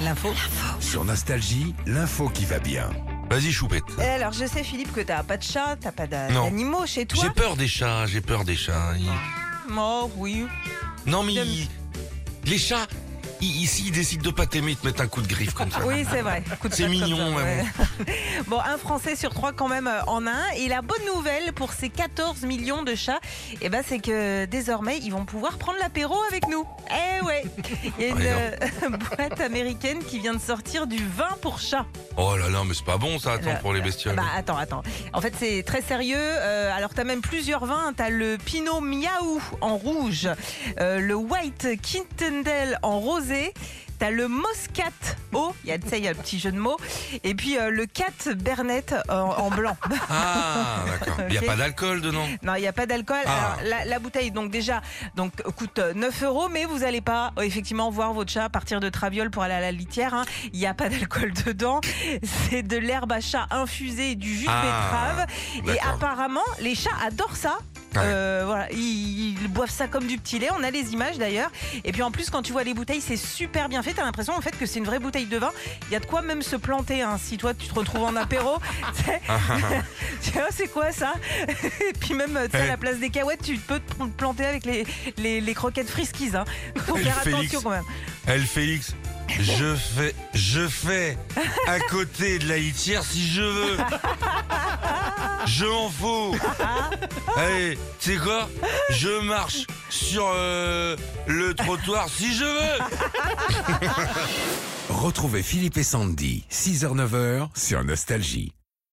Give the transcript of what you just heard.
L'info. Sur Nostalgie, l'info qui va bien. Vas-y, choupette. Et alors, je sais, Philippe, que t'as pas de chat, t'as pas d'animaux chez toi. J'ai peur des chats, j'ai peur des chats. Ils- Oh, oui. Non, mais ils- les chats, ici, ils décident de pas t'aimer, ils te mettent un coup de griffe comme ça. Oui, c'est vrai. C'est mignon, ça, ouais, Bon, un Français sur trois quand même euh, en a un. Et la bonne nouvelle pour ces 14 millions de chats, eh ben, c'est que désormais, ils vont pouvoir prendre l'apéro avec nous. Eh ouais Il y a une euh, boîte américaine qui vient de sortir du vin pour chats. Oh là là, mais c'est pas bon ça, attends, pour les bestioles. Bah attends, attends. En fait, c'est très sérieux. Euh, alors, t'as même plusieurs vins. T'as le Pinot Miaou en rouge, euh, le White Kintendel en rosé. T'as le Moscat haut, il y a, y a le petit jeu de mots, et puis euh, le Cat Bernet en, en blanc. Ah, d'accord. Il n'y a pas d'alcool dedans. Non, il n'y a pas d'alcool. Ah. Alors, la, la bouteille, donc déjà, donc coûte euh, 9 euros, mais vous n'allez pas euh, effectivement voir votre chat partir de traviole pour aller à la litière. hein. Il n'y a pas d'alcool dedans. C'est de l'herbe à chat infusée et du jus de Ah, betterave. Et apparemment, les chats adorent ça. Euh, voilà, ils, ils boivent ça comme du petit lait. On a les images d'ailleurs. Et puis en plus, quand tu vois les bouteilles, c'est super bien fait. T'as l'impression en fait que c'est une vraie bouteille de vin. Il y a de quoi même se planter. hein. Si toi tu te retrouves en apéro, tu vois, c'est quoi ça? Et puis même, à la place des cahuètes, tu peux te planter avec les, les, les croquettes friskies. Hein. Faut faire Félix. attention quand même. Elle, Félix, je fais, je fais à côté de la litière si je veux. Je m'en fous. Allez, tu sais quoi? Je marche sur euh, le trottoir si je veux. Retrouvez Philippe et Sandy, 6h-9h sur Nostalgie.